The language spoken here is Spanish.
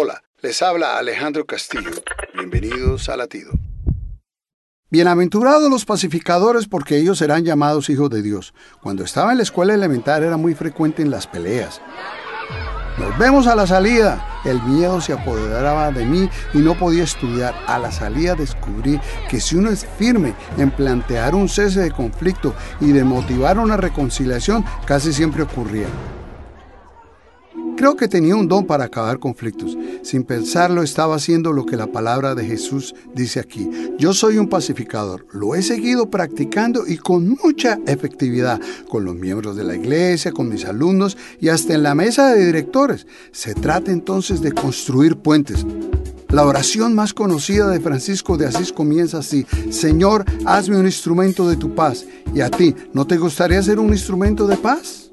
Hola, les habla Alejandro Castillo. Bienvenidos a Latido. Bienaventurados los pacificadores porque ellos serán llamados hijos de Dios. Cuando estaba en la escuela elemental era muy frecuente en las peleas. Nos vemos a la salida. El miedo se apoderaba de mí y no podía estudiar. A la salida descubrí que si uno es firme en plantear un cese de conflicto y de motivar una reconciliación, casi siempre ocurría. Creo que tenía un don para acabar conflictos. Sin pensarlo estaba haciendo lo que la palabra de Jesús dice aquí. Yo soy un pacificador. Lo he seguido practicando y con mucha efectividad con los miembros de la iglesia, con mis alumnos y hasta en la mesa de directores. Se trata entonces de construir puentes. La oración más conocida de Francisco de Asís comienza así, Señor, hazme un instrumento de tu paz. ¿Y a ti, no te gustaría ser un instrumento de paz?